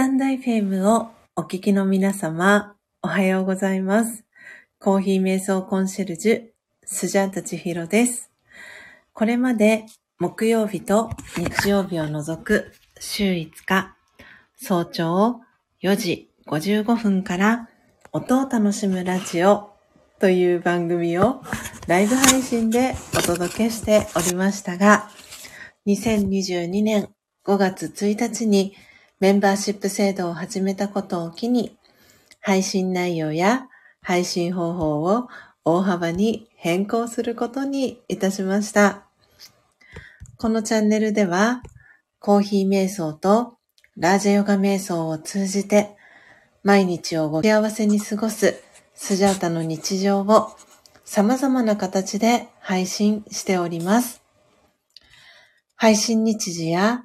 タンド FM をお聞きの皆様、おはようございます。コーヒー瞑想コンシェルジュ、スジャータチヒロです。これまで木曜日と日曜日を除く週5日、早朝4時55分から音を楽しむラジオという番組をライブ配信でお届けしておりましたが、2022年5月1日にメンバーシップ制度を始めたことを機に、配信内容や配信方法を大幅に変更することにいたしました。このチャンネルでは、コーヒー瞑想とラージェヨガ瞑想を通じて、毎日をご幸せに過ごすスジャータの日常を様々な形で配信しております。配信日時や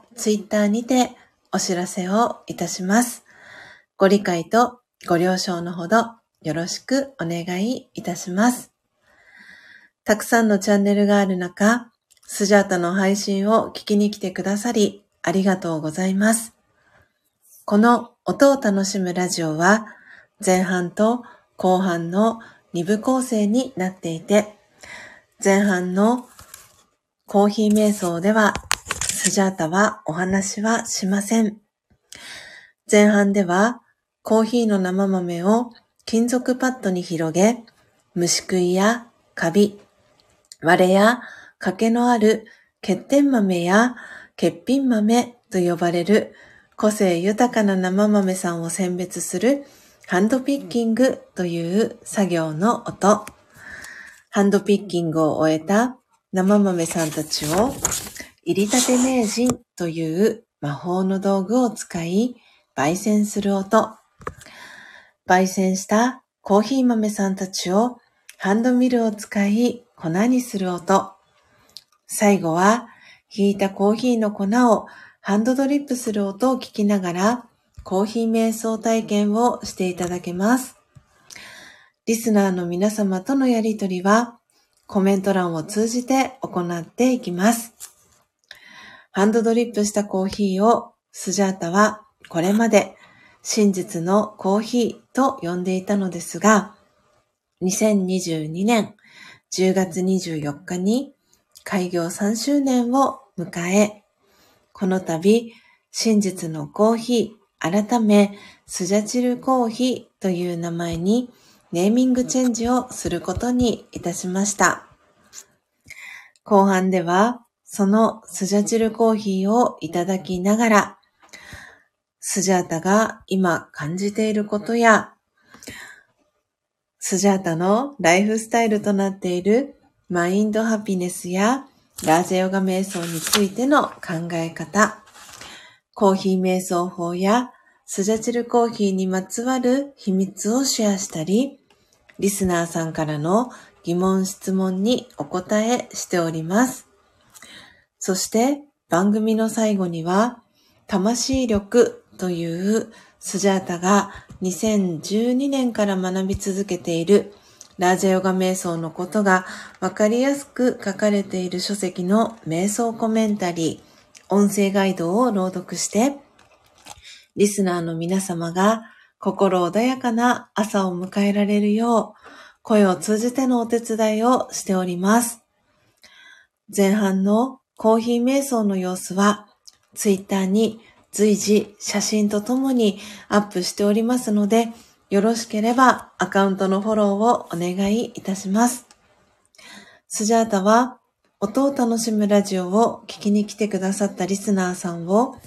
ツイッターにてお知らせをいたします。ご理解とご了承のほどよろしくお願いいたします。たくさんのチャンネルがある中、スジャータの配信を聞きに来てくださりありがとうございます。この音を楽しむラジオは前半と後半の2部構成になっていて、前半のコーヒー瞑想ではスジャータはお話はしません。前半ではコーヒーの生豆を金属パッドに広げ、虫食いやカビ、割れや欠けのある欠点豆や欠品豆と呼ばれる個性豊かな生豆さんを選別するハンドピッキングという作業の音。ハンドピッキングを終えた生豆さんたちを入りたて名人という魔法の道具を使い焙煎する音。焙煎したコーヒー豆さんたちをハンドミルを使い粉にする音。最後はひいたコーヒーの粉をハンドドリップする音を聞きながらコーヒー瞑想体験をしていただけます。リスナーの皆様とのやりとりはコメント欄を通じて行っていきます。ハンドドリップしたコーヒーをスジャータはこれまで真実のコーヒーと呼んでいたのですが、2022年10月24日に開業3周年を迎え、この度真実のコーヒー改めスジャチルコーヒーという名前にネーミングチェンジをすることにいたしました。後半ではそのスジャチルコーヒーをいただきながら、スジャータが今感じていることや、スジャータのライフスタイルとなっているマインドハピネスやラージェヨガ瞑想についての考え方、コーヒー瞑想法やスジャチルコーヒーにまつわる秘密をシェアしたり、リスナーさんからの疑問質問にお答えしております。そして番組の最後には、魂力というスジャータが2012年から学び続けているラージャヨガ瞑想のことがわかりやすく書かれている書籍の瞑想コメンタリー、音声ガイドを朗読して、リスナーの皆様が心穏やかな朝を迎えられるよう、声を通じてのお手伝いをしております。前半のコーヒー瞑想の様子は、ツイッターに随時写真とともにアップしておりますので、よろしければアカウントのフォローをお願いいたします。スジャータは音を楽しむラジオを聞きに来てくださったリスナーさんを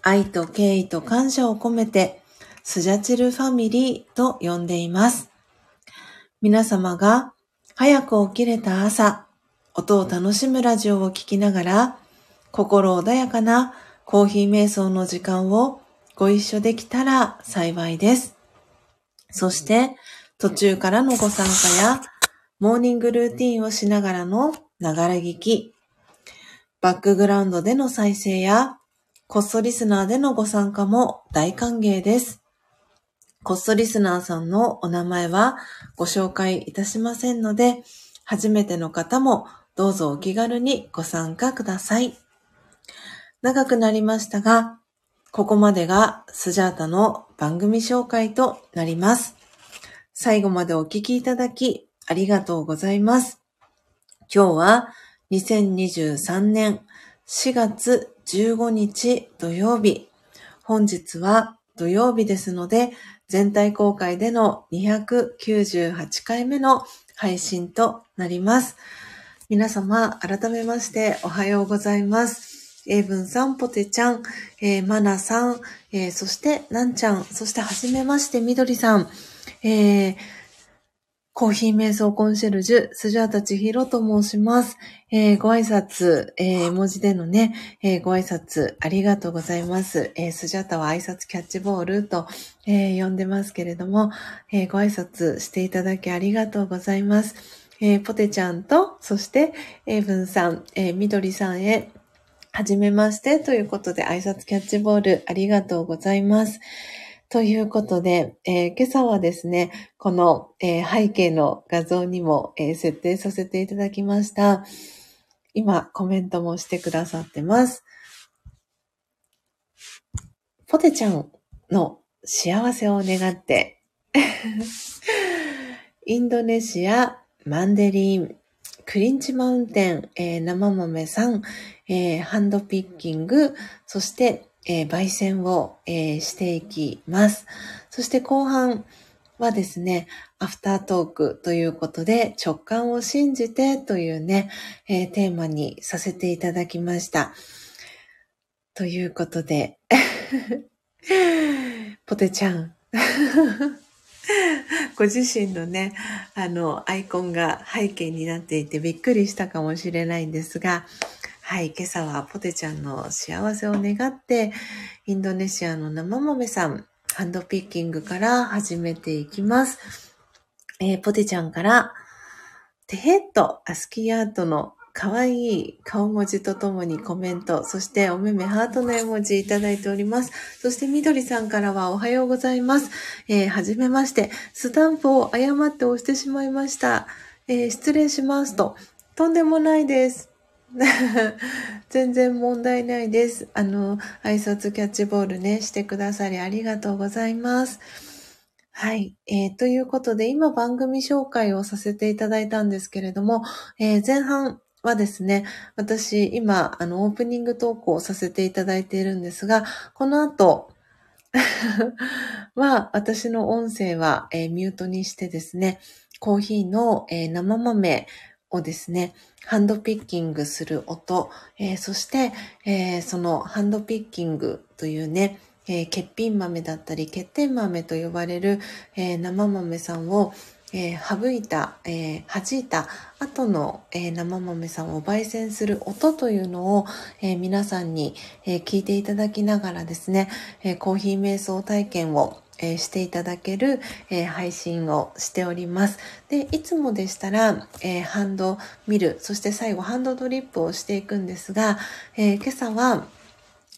愛と敬意と感謝を込めてスジャチルファミリーと呼んでいます。皆様が早く起きれた朝、音を楽しむラジオを聞きながら心穏やかなコーヒー瞑想の時間をご一緒できたら幸いです。そして、途中からのご参加や、モーニングルーティンをしながらのながら聞き、バックグラウンドでの再生や、コストリスナーでのご参加も大歓迎です。コストリスナーさんのお名前はご紹介いたしませんので、初めての方もどうぞお気軽にご参加ください。長くなりましたが、ここまでがスジャータの番組紹介となります。最後までお聞きいただきありがとうございます。今日は2023年4月15日土曜日。本日は土曜日ですので、全体公開での298回目の配信となります。皆様、改めましておはようございます。英文さん、ポテちゃん、えー、マナさん、えー、そしてなんちゃん、そしてはじめまして、みどりさん、えーコーヒー瞑想コンシェルジュ、スジャータチヒロと申します。えー、ご挨拶、えー、文字でのね、えー、ご挨拶ありがとうございます。えースジャータは挨拶キャッチボールと、えー呼んでますけれども、えーご挨拶していただきありがとうございます。えポテちゃんと、そして、エイブンさん、えみどりさんへ、はじめましてということで挨拶キャッチボールありがとうございます。ということで、えー、今朝はですね、この、えー、背景の画像にも、えー、設定させていただきました。今、コメントもしてくださってます。ポテちゃんの幸せを願って、インドネシア、マンデリン、クリンチマウンテン、えー、生豆さん、えー、ハンドピッキング、そして、えー、焙煎を、えー、していきます。そして後半はですね、アフタートークということで直感を信じてというね、え、テーマにさせていただきました。ということで、ポテちゃん。ご自身のね、あの、アイコンが背景になっていてびっくりしたかもしれないんですが、はい、今朝はポテちゃんの幸せを願って、インドネシアの生豆さん、ハンドピッキングから始めていきます。えー、ポテちゃんから、テヘッとアスキーアートの可愛い顔文字とともにコメント、そしておめめハートの絵文字いただいております。そしてみどりさんからはおはようございます。えー、はじめまして、スタンプを誤って押してしまいました。えー、失礼しますと。とんでもないです。全然問題ないです。あの、挨拶キャッチボールね、してくださりありがとうございます。はい。えー、ということで、今番組紹介をさせていただいたんですけれども、えー、前半はですね、私、今、あの、オープニングトークをさせていただいているんですが、この後、は、私の音声は、えー、ミュートにしてですね、コーヒーの、えー、生豆をですね、ハンドピッキングする音、えー、そして、えー、そのハンドピッキングというね、えー、欠品豆だったり、欠点豆と呼ばれる、え生豆さんを、え省いた、え弾いた後の、え生豆さんを焙煎する音というのを、え皆さんに、え聞いていただきながらですね、えコーヒー瞑想体験をえ、していただける、え、配信をしております。で、いつもでしたら、え、ハンドミル、そして最後ハンドドリップをしていくんですが、え今朝は、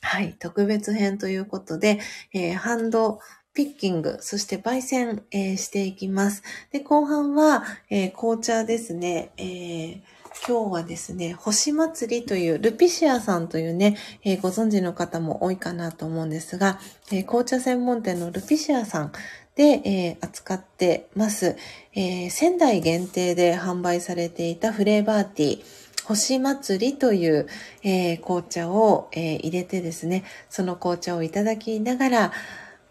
はい、特別編ということで、えハンドピッキング、そして焙煎、えしていきます。で、後半は、え紅茶ですね、えー今日はですね、星祭りというルピシアさんというね、えー、ご存知の方も多いかなと思うんですが、えー、紅茶専門店のルピシアさんで、えー、扱ってます、え仙台限定で販売されていたフレーバーティー、星祭りという、え紅茶を、え入れてですね、その紅茶をいただきながら、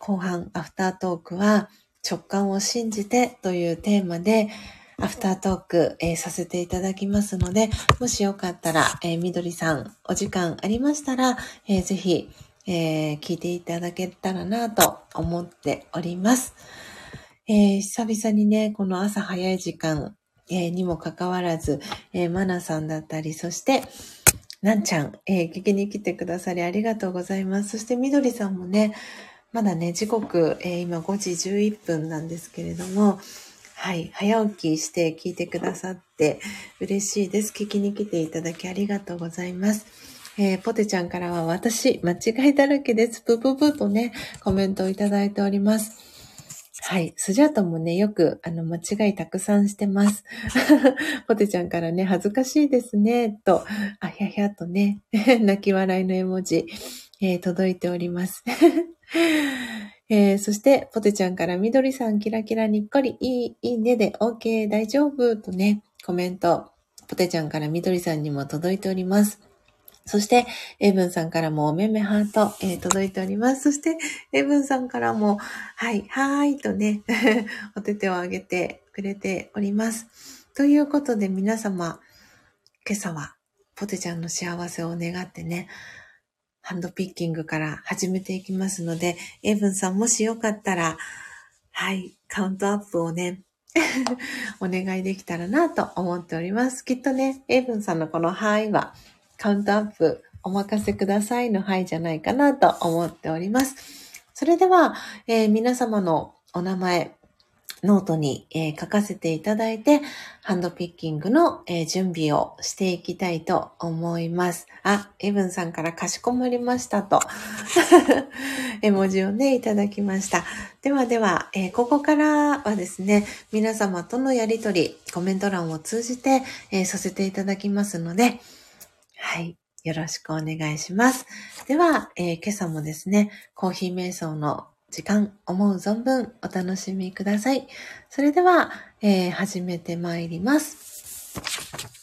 後半アフタートークは直感を信じてというテーマで、アフタートーク、えー、させていただきますので、もしよかったら、えー、みどりさん、お時間ありましたら、えー、ぜひ、えー、聞いていただけたらなと思っております。えー、久々にね、この朝早い時間、えー、にもかかわらず、えー、マナさんだったり、そして、なんちゃん、えー、聞きに来てくださりありがとうございます。そしてみどりさんもね、まだね、時刻、えー、今5時11分なんですけれども、はい、早起きして聞いてくださって嬉しいです。聞きに来ていただきありがとうございます。えー、ポテちゃんからは私、間違いだらけです。ぷぷぷとね、コメントをいただいております。はい。スジャートもね、よく、あの、間違いたくさんしてます。ポテちゃんからね、恥ずかしいですね、と、あひゃひゃとね、泣き笑いの絵文字、えー、届いております。えー、そして、ポテちゃんからみどりさんキラキラにっこり、いい、いいねで OK 大丈夫とね、コメント、ポテちゃんからみどりさんにも届いております。そして、エブンさんからもおめめハート、えー、届いております。そして、エブンさんからも、はい、はーいとね、お手手を挙げてくれております。ということで皆様、今朝はポテちゃんの幸せを願ってね、ハンドピッキングから始めていきますので、エイブンさんもしよかったら、はい、カウントアップをね、お願いできたらなと思っております。きっとね、エイブンさんのこのはいは、カウントアップお任せくださいのはいじゃないかなと思っております。それでは、えー、皆様のお名前、ノートに、えー、書かせていただいて、ハンドピッキングの、えー、準備をしていきたいと思います。あ、エブンさんからかしこまりましたと、絵文字をね、いただきました。ではでは、えー、ここからはですね、皆様とのやりとり、コメント欄を通じて、えさせていただきますので、はい。よろしくお願いします。では、え今朝もですね、コーヒー瞑想の時間、思う存分お楽しみください。それでは、えー、始めてまいります。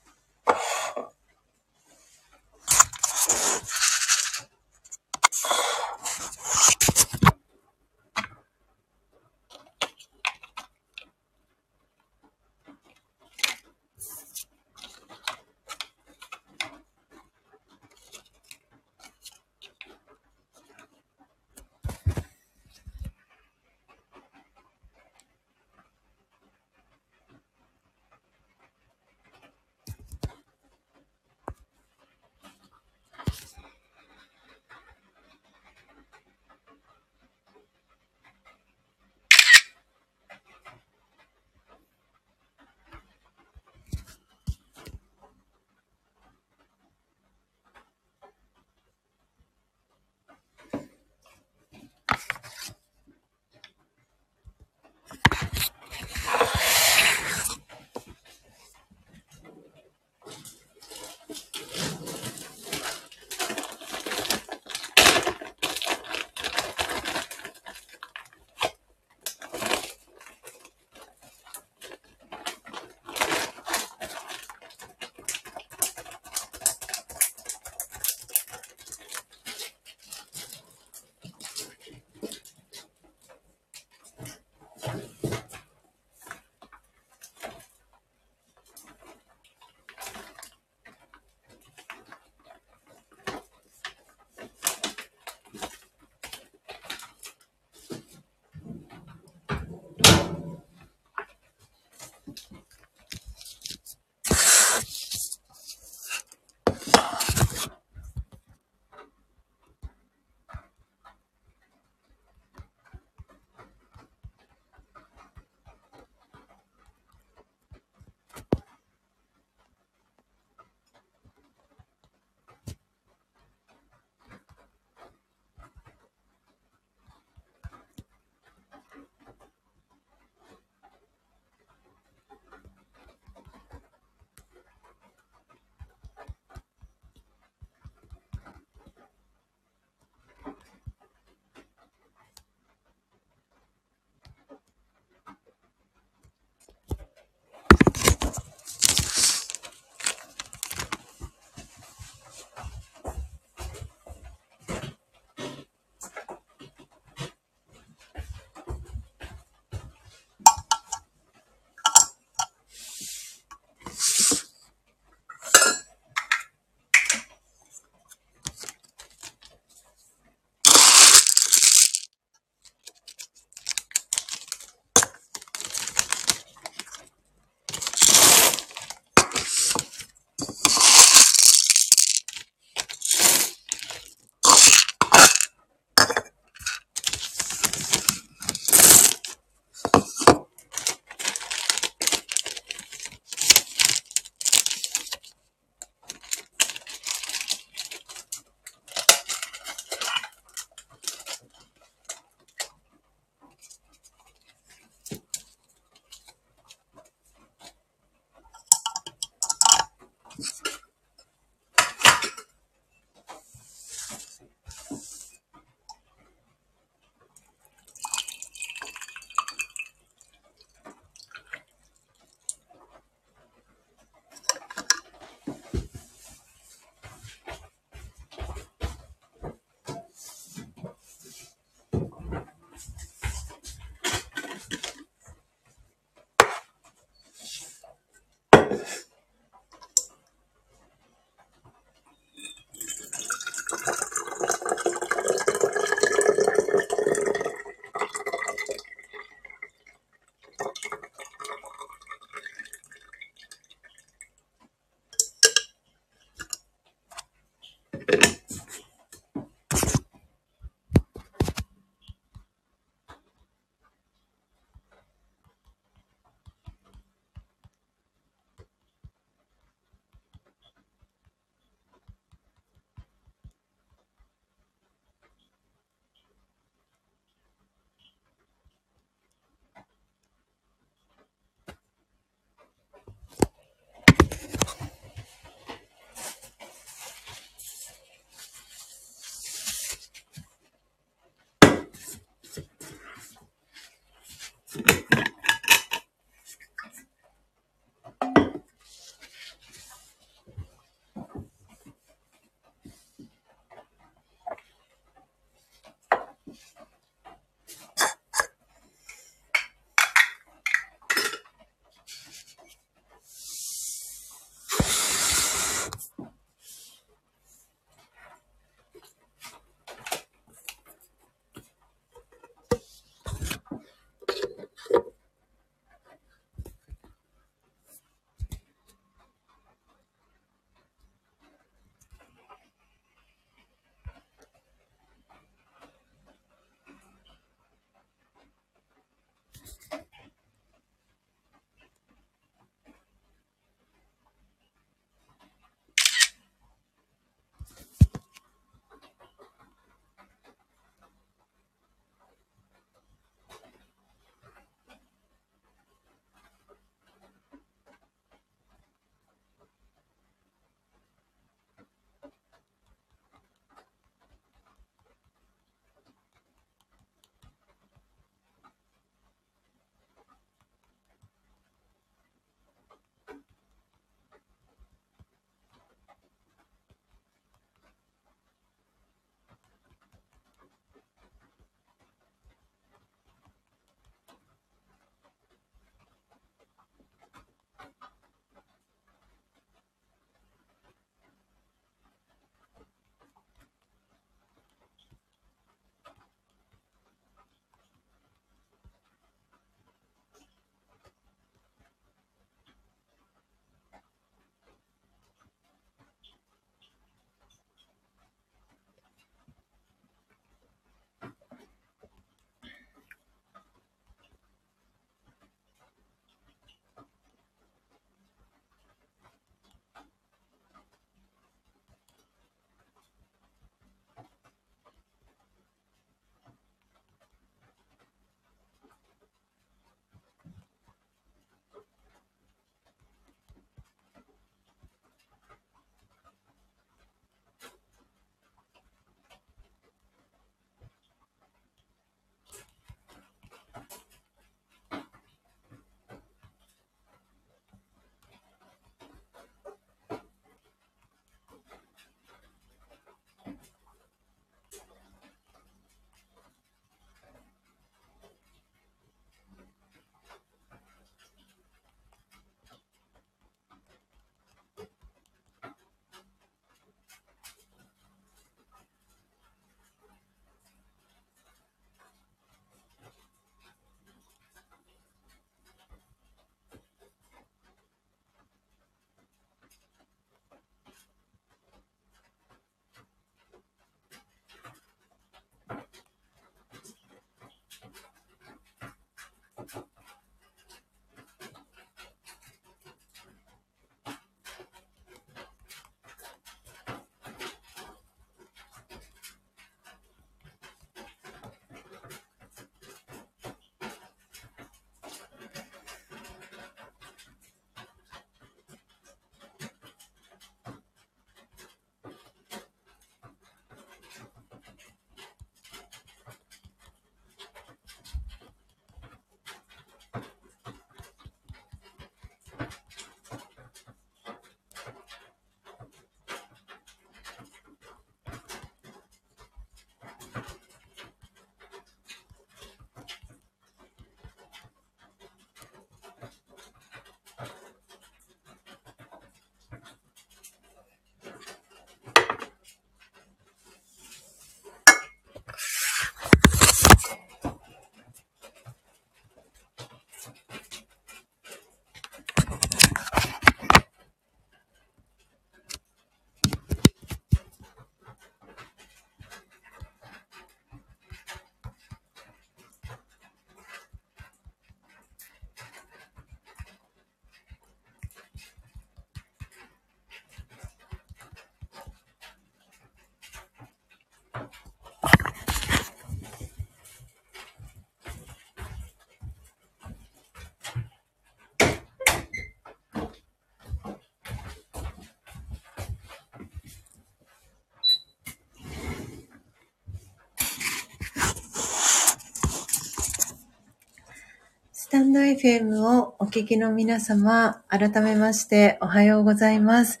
タンド FM をお聞きの皆様、改めましておはようございます。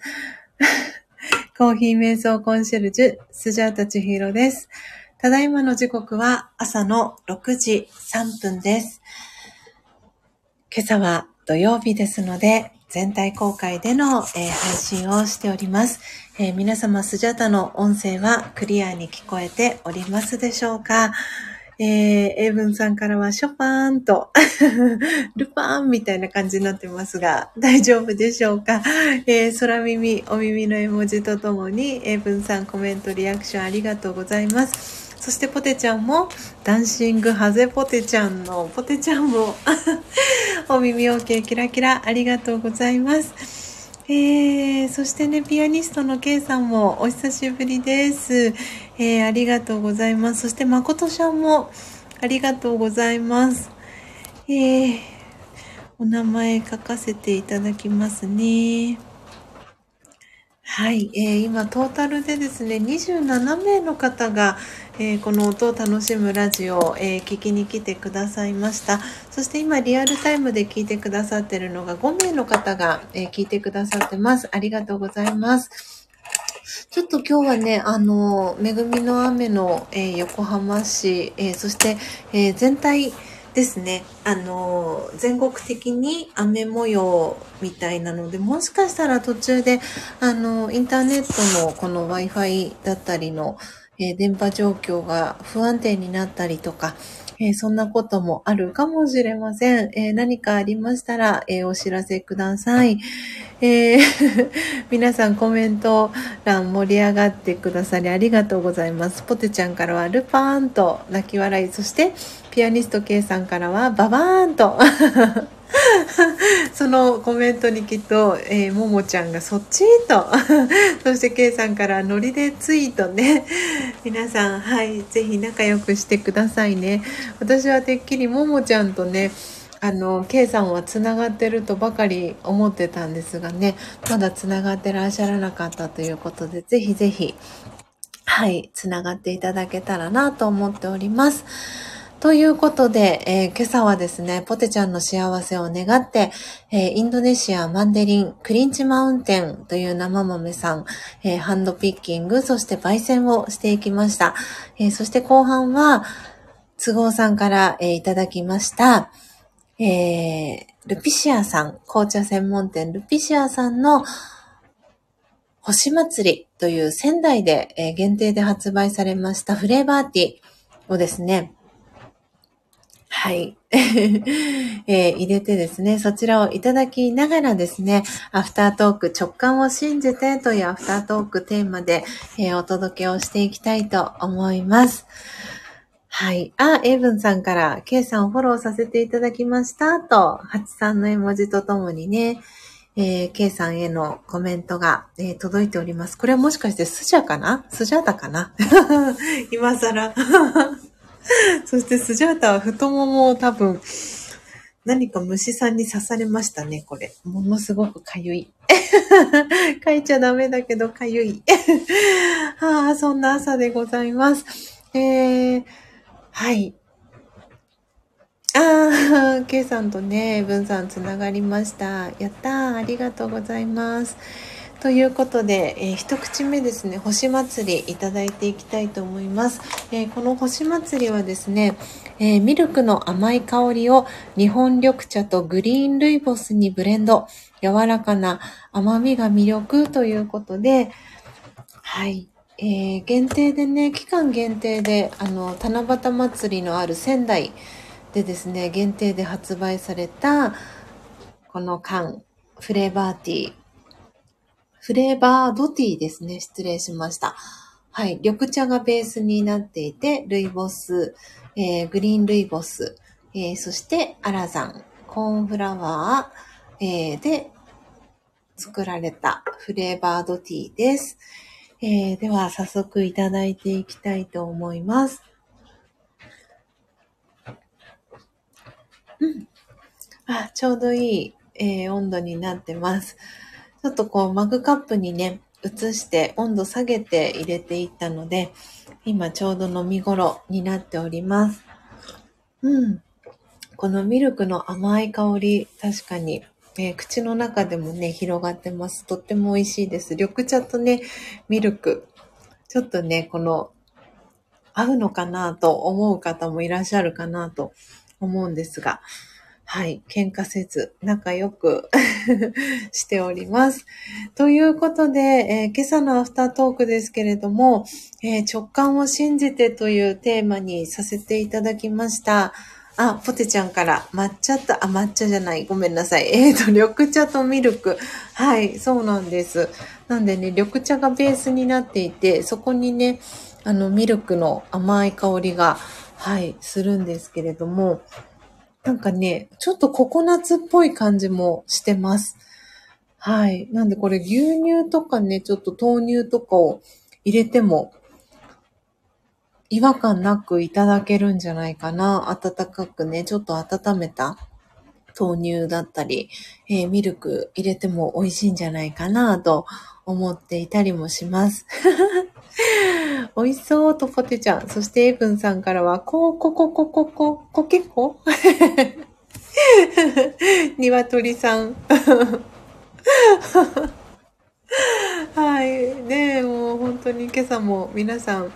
コーヒー瞑想コンシェルジュ、スジャータチヒロです。ただいまの時刻は朝の6時3分です。今朝は土曜日ですので、全体公開での、えー、配信をしております。えー、皆様、スジャータの音声はクリアに聞こえておりますでしょうか？えー、エイブンさんからはショパーンと ルパーンみたいな感じになってますが、大丈夫でしょうか？えー、空耳、お耳の絵文字とともに、エイブンさんコメント、リアクションありがとうございます。そしてポテちゃんも、ダンシングハゼポテちゃんのポテちゃんも お耳 OK キラキラありがとうございます。えー、そしてね、ピアニストの K さんもお久しぶりです。えー、ありがとうございます。そして誠ちゃんもありがとうございます。えー、お名前書かせていただきますね。はい、えー、今トータルでですね、27名の方が、えー、この音を楽しむラジオを、えー、聞きに来てくださいました。そして今リアルタイムで聞いてくださってるのが5名の方が、え聞いてくださってます。ありがとうございます。ちょっと今日はね、あの、恵みの雨の、え横浜市、えそして、え全体、ですね。あの、全国的に雨模様みたいなので、もしかしたら途中で、あの、インターネットのこの Wi-Fi だったりの、え、電波状況が不安定になったりとか、えー、そんなこともあるかもしれません。えー、何かありましたら、えお知らせください。え 皆さんコメント欄盛り上がってくださりありがとうございます。ポテちゃんからはルパーンと泣き笑い、そしてピアニスト K さんからはババーンと そのコメントにきっと、えー、ももちゃんがそっちと そして K さんからノリでツイートね。皆さんはいぜひ仲良くしてくださいね。私はてっきりももちゃんとねあの K さんはつながってるとばかり思ってたんですがねまだつながってらっしゃらなかったということでぜひぜひはいつながっていただけたらなと思っております。ということで、えー、今朝はですね、ポテちゃんの幸せを願って、えー、インドネシアマンデリンクリンチマウンテンという生豆さん、えー、ハンドピッキング、そして焙煎をしていきました。えそして後半は、都合さんから、えいただきました、えルピシアさん、紅茶専門店ルピシアさんの星祭りという仙台で、え限定で発売されましたフレーバーティーをですね、はい。えー、入れてですね、そちらをいただきながらですね、アフタートーク直感を信じてというアフタートークテーマで、えー、お届けをしていきたいと思います。はい。あ、エイブンさんから、ケイさんをフォローさせていただきましたと、ハチさんの絵文字とともにね、えー、ケイさんへのコメントが、えー、届いております。これはもしかしてスジャかな？スジャータかな？今更 そしてスジャータは太ももを多分、何か虫さんに刺されましたね、これ。ものすごくかゆい。書いちゃダメだけどかゆい。は あ、そんな朝でございます。えー、はい。ああ、ケイさんとね、ブンさんつながりました。やったー、ありがとうございます。ということで、えー、一口目ですね、星祭りいただいていきたいと思います。えー、この星祭りはですね、えー、ミルクの甘い香りを日本緑茶とグリーンルイボスにブレンド、柔らかな甘みが魅力ということで、はい。えー、限定でね、期間限定で、あの、七夕祭りのある仙台でですね、限定で発売された、この缶、フレーバーティー、フレーバードティーですね。失礼しました。はい。緑茶がベースになっていて、ルイボス、えー、グリーンルイボス、えー、そしてアラザン、コーンフラワー、えー、で作られたフレーバードティーです。えー、では早速いただいていきたいと思います。うん。あ、ちょうどいい、えー、温度になってます。ちょっとこうマグカップにね、移して温度下げて入れていったので、今ちょうど飲み頃になっております。うん。このミルクの甘い香り、確かに、えー、口の中でもね、広がってます。とっても美味しいです。緑茶とね、ミルク。ちょっとね、この、合うのかなと思う方もいらっしゃるかなと思うんですが、はい、喧嘩せず、仲良く しております。ということで、えー、今朝のアフタートークですけれども、えー、直感を信じてというテーマにさせていただきました。あ、ポテちゃんから、抹茶と、あ、抹茶じゃない。ごめんなさい。えーと、緑茶とミルク。はい、そうなんです。なんでね、緑茶がベースになっていて、そこにね、あの、ミルクの甘い香りが、はい、するんですけれども、なんかね、ちょっとココナッツっぽい感じもしてます。はい。なんでこれ牛乳とかね、ちょっと豆乳とかを入れても違和感なくいただけるんじゃないかな。温かくね、ちょっと温めた豆乳だったり、えー、ミルク入れても美味しいんじゃないかなと思っていたりもします。美味しそうとポテちゃん。そしてエイブンさんからは、こう、ここ、ここ、こ、こけこ鶏さん。はい。ねもう本当に今朝も皆さん、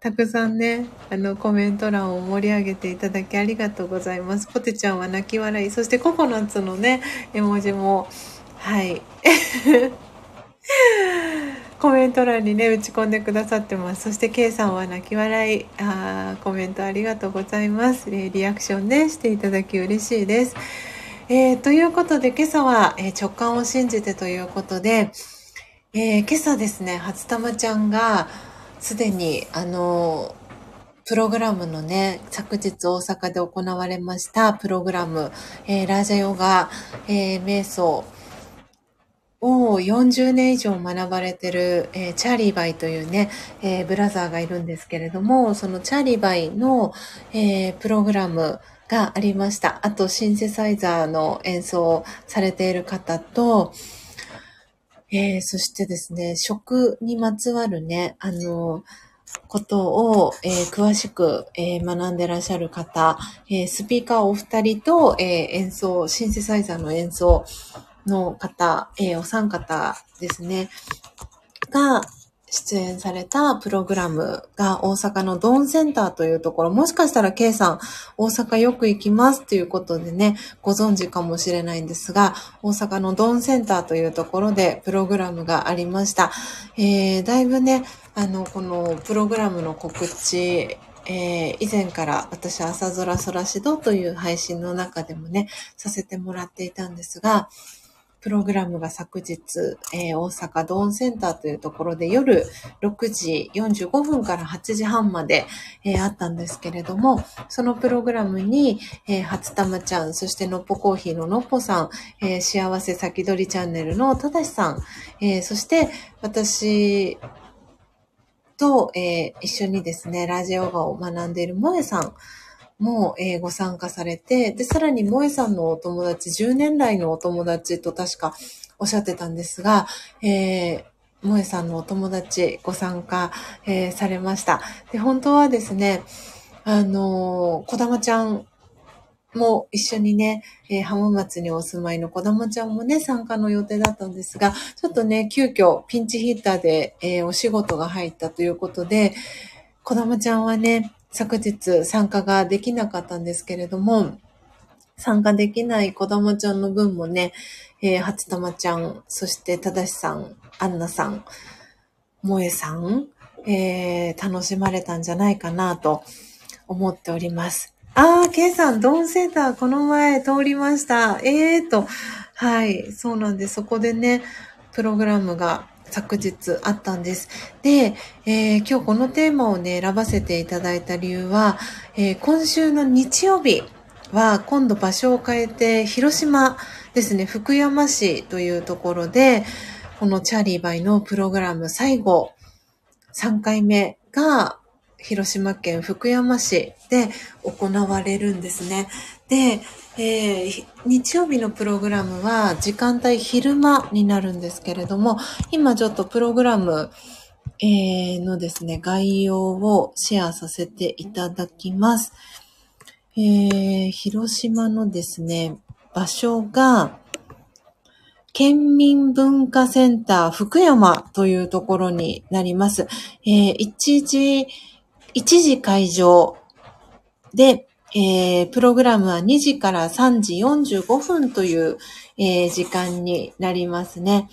たくさんね、あの、コメント欄を盛り上げていただきありがとうございます。ポテちゃんは泣き笑い。そしてココナッツのね、絵文字も、はい。コメント欄にね、打ち込んでくださってます。そして、K さんは泣き笑い。あコメントありがとうございます。リアクションね、していただき嬉しいです。えー、ということで、今朝は、えー、直感を信じてということで、えー、今朝ですね、初玉ちゃんが、すでに、あの、プログラムのね、昨日大阪で行われましたプログラム、えー、ラージャヨガ、えー、瞑想、を40年以上学ばれてる、えー、チャーリーバイというね、えー、ブラザーがいるんですけれども、そのチャーリーバイの、えー、プログラムがありました。あと、シンセサイザーの演奏をされている方と、え、そしてですね、食にまつわるね、あの、ことを、えー、詳しく、えー、学んでらっしゃる方、えー、スピーカーお二人と、え演奏、シンセサイザーの演奏の方、えー、お三方ですね、が出演されたプログラムが大阪のドーンセンターというところ、もしかしたら K さん大阪よく行きますということでね、ご存知かもしれないんですが、大阪のドーンセンターというところでプログラムがありました。えー、だいぶね、あの、このプログラムの告知、えー、以前から私朝空空しどという配信の中でもね、させてもらっていたんですが、プログラムが昨日、えー、大阪ドーンセンターというところで夜6時45分から8時半まで、えー、あったんですけれども、そのプログラムに、えー、初玉ちゃん、そしてのっぽコーヒーののっぽさん、えー、幸せ先取りチャンネルのただしさん、えー、そして私と、えー、一緒にですね、ラジオガを学んでいる萌えさん、も、えー、ご参加されて、で、さらに萌えさんのお友達、10年来のお友達と確かおっしゃってたんですが、えー、萌えさんのお友達ご参加、えー、されました。で、本当はですね、あのー、こだまちゃんも一緒にね、えー、浜松にお住まいのこだまちゃんもね、参加の予定だったんですが、ちょっとね、急遽ピンチヒッターで、えー、お仕事が入ったということで、こだまちゃんはね、昨日参加ができなかったんですけれども、参加できない子供ちゃんの分もね、えー、初玉ちゃん、そしてただしさん、アンナさん、萌えさん、えー、楽しまれたんじゃないかなと思っております。あー、ケイさん、ドンセーターこの前通りました。えーと、はい、そうなんで、そこでね、プログラムが昨日あったんです。で、えー、今日このテーマをね、選ばせていただいた理由は、えー、今週の日曜日は今度場所を変えて広島ですね、福山市というところで、このチャーリーバイのプログラム最後3回目が広島県福山市で行われるんですね。で、えー、日曜日のプログラムは時間帯昼間になるんですけれども、今ちょっとプログラム、え、のですね、概要をシェアさせていただきます。えー、広島のですね、場所が、県民文化センター福山というところになります。えー、1時、1時会場で、えー、プログラムは2時から3時45分という、えー、時間になりますね。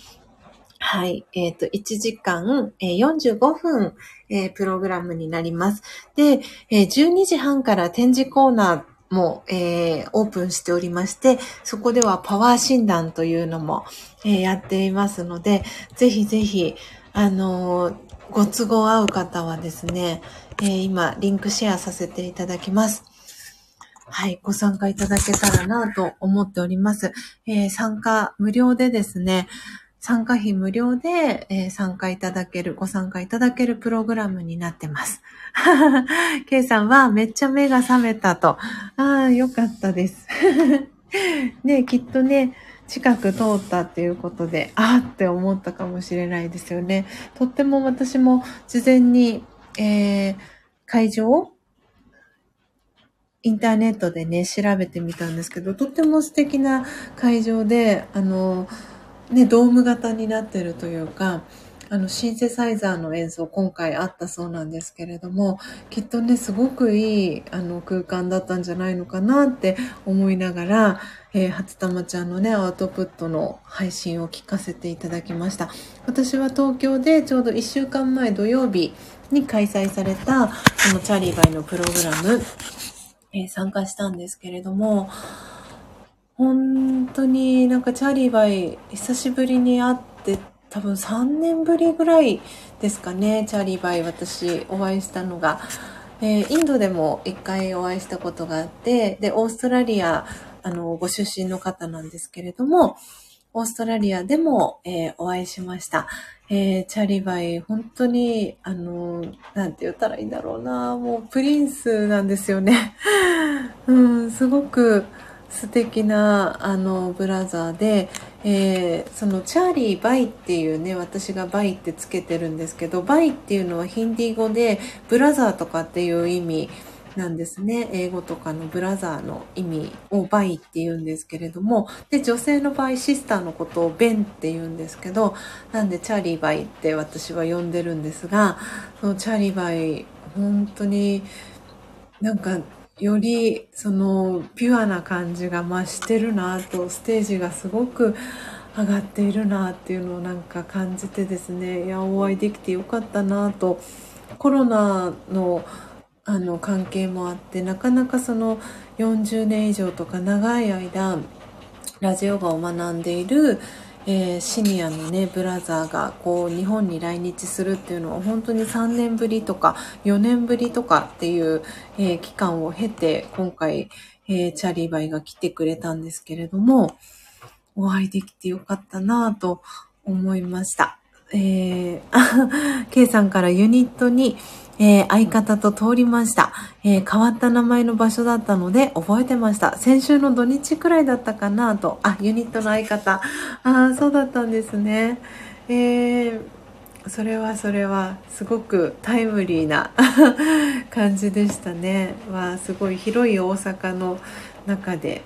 はい。えっ、ー、と、1時間、えー、45分、えー、プログラムになります。で、えー、12時半から展示コーナーも、えー、オープンしておりまして、そこではパワー診断というのも、えー、やっていますので、ぜひぜひ、あの、ご都合合う方はですね、え、今、リンクシェアさせていただきます。はい、ご参加いただけたらなと思っております。えー、参加無料でですね、参加費無料で、えー、参加いただける、ご参加いただけるプログラムになってます。K さんはめっちゃ目が覚めたと。ああ、よかったです。ね、きっとね、近く通ったっていうことで、ああって思ったかもしれないですよね。とっても私も事前に、えー、会場インターネットでね、調べてみたんですけど、とっても素敵な会場で、あの、ね、ドーム型になってるというか、あの、シンセサイザーの演奏今回あったそうなんですけれども、きっとね、すごくいい、あの、空間だったんじゃないのかなって思いながら、えー、初玉ちゃんのね、アウトプットの配信を聞かせていただきました。私は東京でちょうど1週間前土曜日に開催された、このチャリバイのプログラム、えー、参加したんですけれども、本当になんかチャーリーバイ久しぶりに会って多分3年ぶりぐらいですかねチャーリーバイ私お会いしたのが、えー、インドでも一回お会いしたことがあってでオーストラリアあのご出身の方なんですけれどもオーストラリアでも、えー、お会いしました。えー、チャーリー भाई、本当に、あの、なんて言ったらいいんだろうな、もうプリンスなんですよね。うん、すごく、素敵なあのブラザーで、えー、そのチャーリー भाई っていうね私が भाई ってつけてるんですけど भाई っていうのはヒンディー語でブラザーとかっていう意味なんですね。英語とかのブラザーの意味をभाई って言うんですけれども。で女性の場合シスターのことをबेन って言うんですけど。なんでチャーリー भाई って私は呼んでるんですが。そのチャーリー भाई 本当になんかよりそのピュアな感じが増してるなと。ステージがすごく上がっているなっていうのをなんか感じてですね。いやお会いできてよかったなと。コロナのあの関係もあってなかなかその40年以上とか長い間ラジオガを学んでいるえー、シニアのねブラザーがこう日本に来日するっていうのは本当に3年ぶりとか4年ぶりとかっていう、えー、期間を経て今回、えー、チャリーバイが来てくれたんですけれどもお会いできてよかったなぁと思いました。えー、K さんからユニットに、えー、相方と通りました、えー、変わった名前の場所だったので覚えてました。先週の土日くらいだったかなと。あ、ユニットの相方。ああ、そうだったんですね。えー、それはそれはすごくタイムリーな 感じでしたね。はすごい広い大阪の中で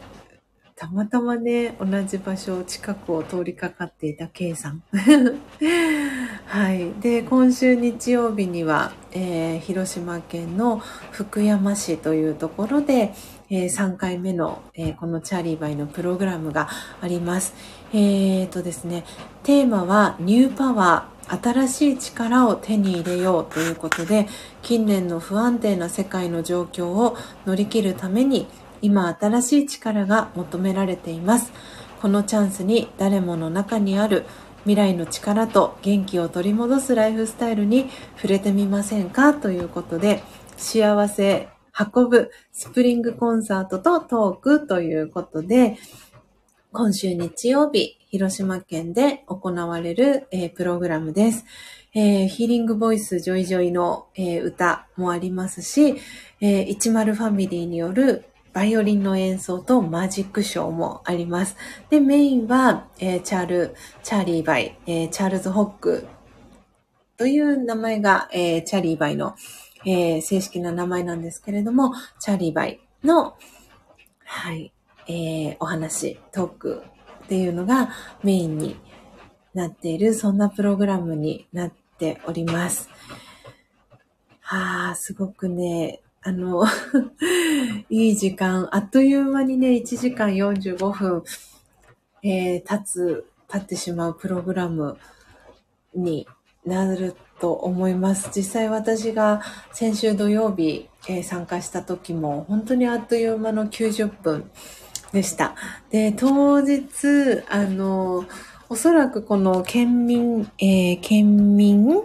たまたまね、同じ場所、近くを通りかかっていた K さん。はい。で、今週日曜日には、えー、広島県の福山市というところで、えー、3回目の、えー、このチャーリーバイのプログラムがあります。えーとですね、テーマはニューパワー。新しい力を手に入れようということで近年の不安定な世界の状況を乗り切るために今新しい力が求められています。このチャンスに誰もの中にある未来の力と元気を取り戻すライフスタイルに触れてみませんか？ということで、幸せ運ぶスプリングコンサートとトークということで、今週日曜日、広島県で行われる、えー、プログラムです。えー、ヒーリングボイスジョイジョイの、えー、歌もありますし、えー、10ファミリーによるバイオリンの演奏とマジックショーもあります。で、メインは、えー、チャール、チャーリー भाई、えー、チャールズ・ホックという名前が、えー、チャーリーバイの、え正式な名前なんですけれども、チャーリーバイの、はい、えお話、トークっていうのがメインになっている、そんなプログラムになっております。はあ、すごくね、あの、いい時間、あっという間にね、1時間45分、えー、経つ、経ってしまうプログラムになると思います。実際私が先週土曜日、えー、参加した時も本当にあっという間の90分でした。で、当日、あの、おそらくこの県民、えー、県民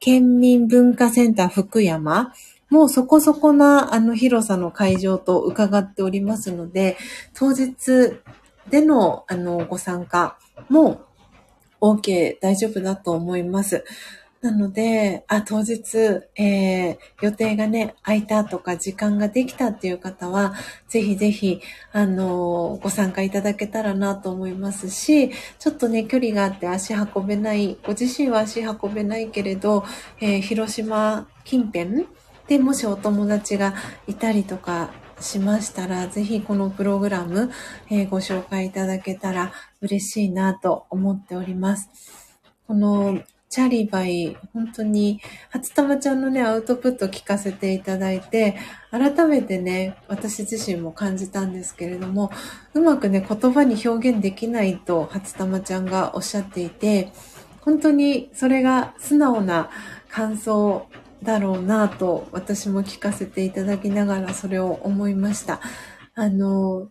県民文化センター福山もうそこそこなあの広さの会場と伺っておりますので、当日でのあのご参加も OK 大丈夫だと思います。なので、あ、当日、えー、予定がね、空いたとか時間ができたっていう方は、ぜひぜひ、あのー、ご参加いただけたらなと思いますし、ちょっとね、距離があって足運べない、ご自身は足運べないけれど、えー、広島近辺でもしお友達がいたりとかしましたら、ぜひこのプログラム、えー、ご紹介いただけたら嬉しいなと思っております。このチャリバイ、本当に、初玉ちゃんのね、アウトプット聞かせていただいて、改めてね、私自身も感じたんですけれども、うまくね、言葉に表現できないと、初玉ちゃんがおっしゃっていて、本当にそれが素直な感想だろうなと、私も聞かせていただきながらそれを思いました。あの、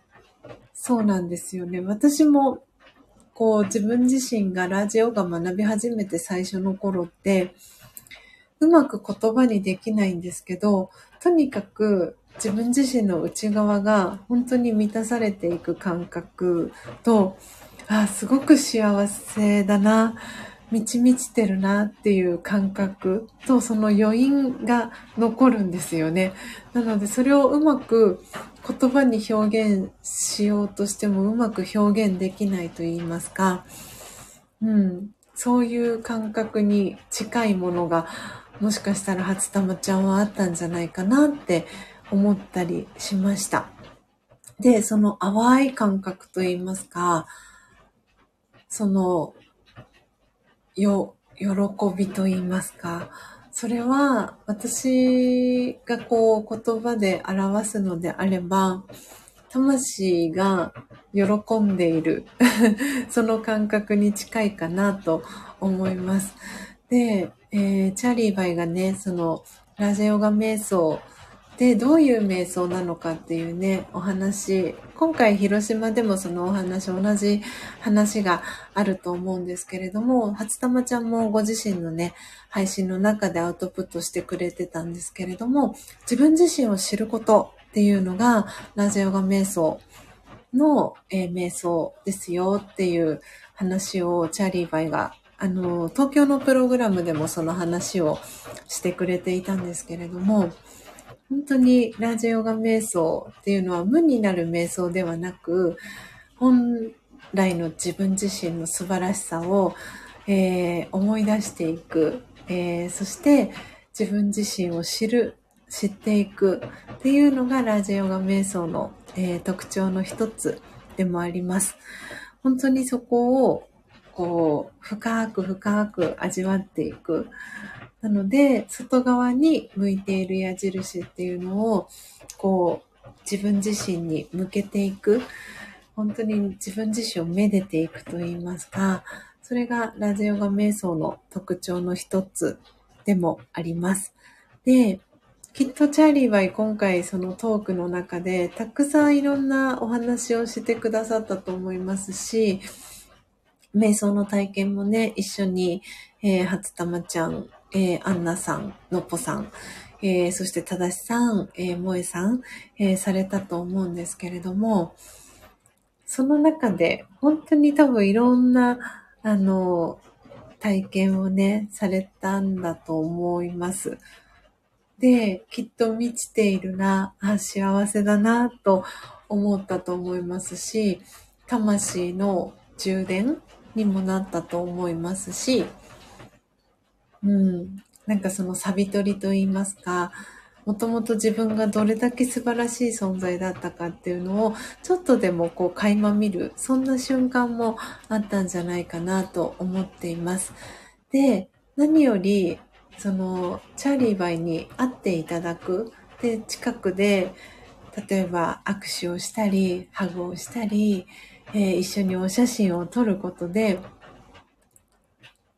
そうなんですよね。私もこう自分自身がラジオが学び始めて最初の頃って、うまく言葉にできないんですけど、とにかく自分自身の内側が本当に満たされていく感覚と、あ、すごく幸せだな、満ち満ちてるなっていう感覚とその余韻が残るんですよね。なのでそれをうまく言葉に表現しようとしてもうまく表現できないと言いますか、うん、そういう感覚に近いものがもしかしたら初玉ちゃんはあったんじゃないかなって思ったりしました。で、その淡い感覚と言いますか、その、よ、喜びと言いますか、それは私がこう言葉で表すのであれば、魂が喜んでいる その感覚に近いかなと思います。で、えー、チャーリーバイがね、そのラジオガ瞑想で、どういう瞑想なのかっていうね、お話、今回広島でもそのお話、同じ話があると思うんですけれども、初玉ちゃんもご自身のね、配信の中でアウトプットしてくれてたんですけれども、自分自身を知ることっていうのが、ラジオが瞑想の、えー、瞑想ですよっていう話をチャーリーバイがあの、東京のプログラムでもその話をしてくれていたんですけれども、本当にラージオが瞑想っていうのは無になる瞑想ではなく、本来の自分自身の素晴らしさを、えー、思い出していく、えー、そして自分自身を知る、知っていくっていうのがラージオが瞑想の、えー、特徴の一つでもあります。本当にそこをこう深く深く味わっていく。なので、外側に向いている矢印っていうのを、こう、自分自身に向けていく。本当に自分自身をめでていくと言いますか、それがラジオガ瞑想の特徴の一つでもあります。で、きっとチャーリーは今回そのトークの中でたくさんいろんなお話をしてくださったと思いますし、瞑想の体験もね、一緒に、えー、初玉ちゃん、えー、アンナさん、のっぽさん、えー、そしてただしさん、えー、萌えさん、えー、されたと思うんですけれども、その中で本当に多分いろんな、あの、体験をね、されたんだと思います。で、きっと満ちているな、あ、幸せだな、と思ったと思いますし、魂の充電にもなったと思いますし、うん。なんかそのサビ取りと言いますか、もともと自分がどれだけ素晴らしい存在だったかっていうのを、ちょっとでもこう垣間見る、そんな瞬間もあったんじゃないかなと思っています。で、何より、その、チャーリーバイに会っていただくで、近くで、例えば握手をしたり、ハグをしたり、えー、一緒にお写真を撮ることで、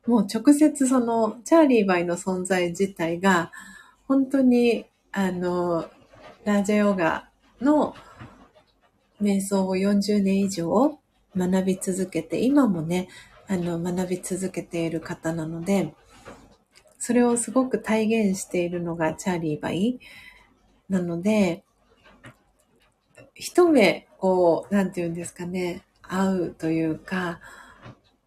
もう直接そのチャーリーバイの存在自体が、本当に、あの、ラージャヨガの瞑想を40年以上学び続けて、今もね、あの、学び続けている方なので、それをすごく体現しているのがチャーリーバイなので、一目、こう、なんて言うんですかね、会うというか、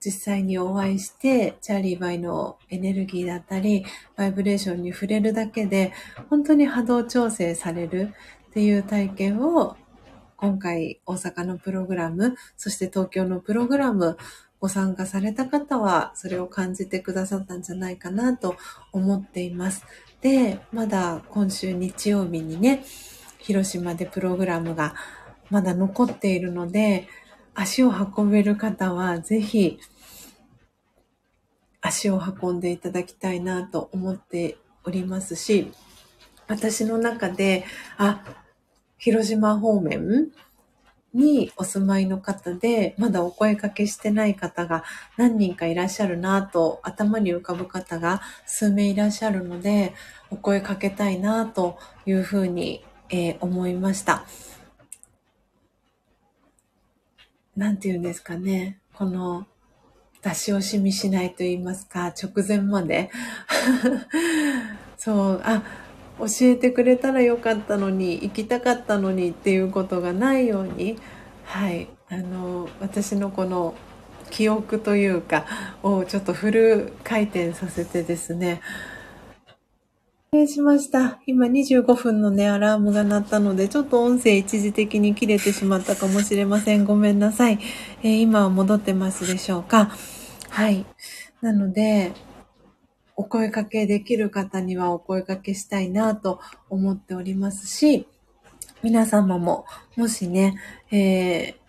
実際にお会いして、チャーリーバイのエネルギーだったり、バイブレーションに触れるだけで、本当に波動調整されるっていう体験を、今回大阪のプログラム、そして東京のプログラム、ご参加された方は、それを感じてくださったんじゃないかなと思っています。で、まだ今週日曜日にね、広島でプログラムがまだ残っているので、足を運べる方はぜひ足を運んでいただきたいなと思っておりますし、私の中で、あ、広島方面にお住まいの方で、まだお声かけしてない方が何人かいらっしゃるなと頭に浮かぶ方が数名いらっしゃるので、お声かけたいなというふうに、えー、思いました。なんて言うんですかね。この、出し惜しみしないと言いますか、直前まで。そう、あ、教えてくれたらよかったのに、行きたかったのにっていうことがないように、はい、あの、私のこの記憶というか、をちょっとフル回転させてですね、礼しました。今25分のね、アラームが鳴ったので、ちょっと音声一時的に切れてしまったかもしれません。ごめんなさい。えー、今は戻ってますでしょうか？はい。なので、お声かけできる方にはお声かけしたいなと思っておりますし、皆様も、もしね、えー、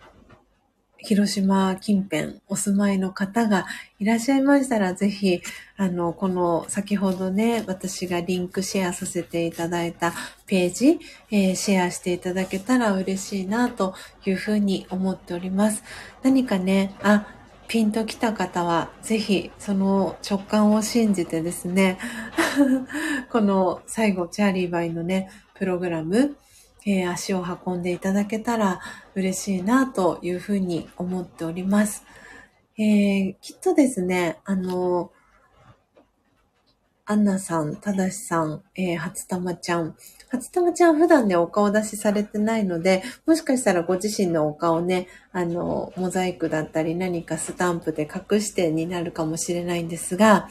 広島近辺お住まいの方がいらっしゃいましたら、ぜひ、あの、この先ほどね、私がリンクシェアさせていただいたページ、えー、シェアしていただけたら嬉しいなというふうに思っております。何かね、あ、ピンときた方は、ぜひ、その直感を信じてですね、この最後、チャーリーバイのね、プログラム、えー、足を運んでいただけたら嬉しいなというふうに思っております。えー、きっとですね、あの、アンナさん、ただしさん、えー、初玉ちゃん。初玉ちゃん普段ね、お顔出しされてないので、もしかしたらご自身のお顔ね、あの、モザイクだったり何かスタンプで隠してになるかもしれないんですが、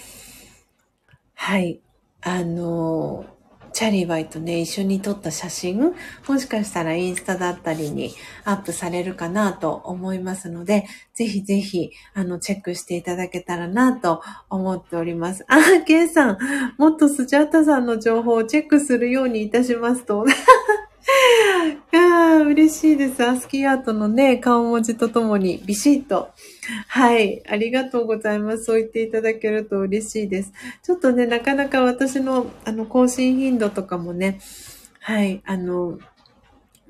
はい。あの、チャリバイとね、一緒に撮った写真、もしかしたらインスタだったりにアップされるかなと思いますので、ぜひぜひ、あの、チェックしていただけたらなと思っております。あ、ケイさん、もっとスジャータさんの情報をチェックするようにいたしますと。嬉しいです。アスキーアートのね、顔文字とともにビシッと。はい。ありがとうございます。そう言っていただけると嬉しいです。ちょっとね、なかなか私の、あの、更新頻度とかもね、はい、あの、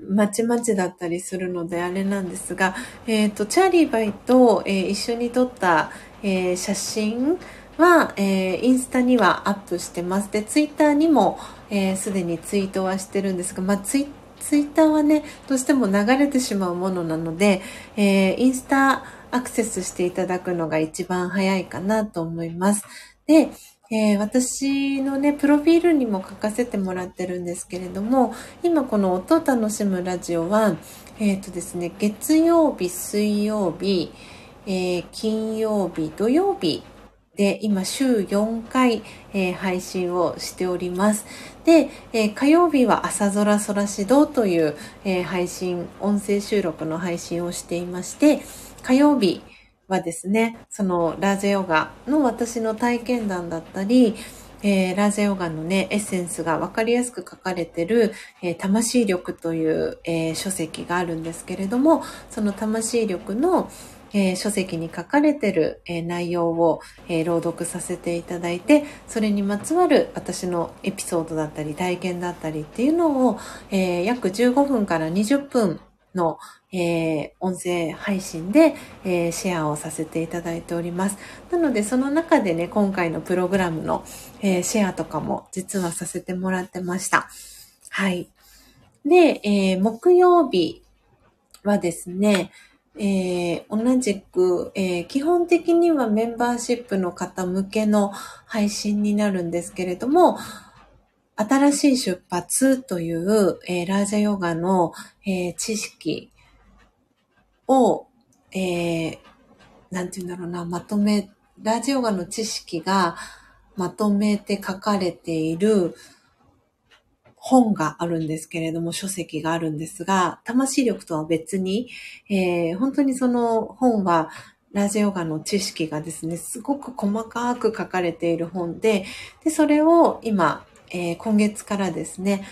まちまちだったりするのであれなんですが、えっ、ー、と、チャーリーバイと、えー、一緒に撮った、えー、写真は、えインスタにはアップしてます。で、ツイッターにも、えすでにツイートはしてるんですが、まあ、ツイツイッターはね、どうしても流れてしまうものなので、えインスタアクセスしていただくのが一番早いかなと思います。で、えー、私のね、プロフィールにも書かせてもらってるんですけれども、今この音を楽しむラジオは、えっ、ー、とですね、月曜日、水曜日、えー、金曜日、土曜日で、今週4回、えー、配信をしております。で、えー、火曜日は朝空空指導という、えー、配信、音声収録の配信をしていまして、火曜日はですね、そのラージェヨガの私の体験談だったり、えー、ラージェヨガのね、エッセンスがわかりやすく書かれてる、えー、魂力という、えー、書籍があるんですけれども、その魂力の、えー、書籍に書かれてる、えー、内容を、えー、朗読させていただいて、それにまつわる私のエピソードだったり体験だったりっていうのを、え約15分から20分の、え音声配信で、えシェアをさせていただいております。なので、その中でね、今回のプログラムの、えシェアとかも実はさせてもらってました。はい。で、え木曜日はですね、えー、同じく、えー、基本的にはメンバーシップの方向けの配信になるんですけれども、新しい出発という、えー、ラージャヨガの、え知識を、えなんて言うんだろうな、まとめ、ラージャヨガの知識がまとめて書かれている、本があるんですけれども、書籍があるんですが、魂力とは別に、えー、本当にその本は、ラジオガの知識がですね、すごく細かく書かれている本で、で、それを今、えー、今月からですね、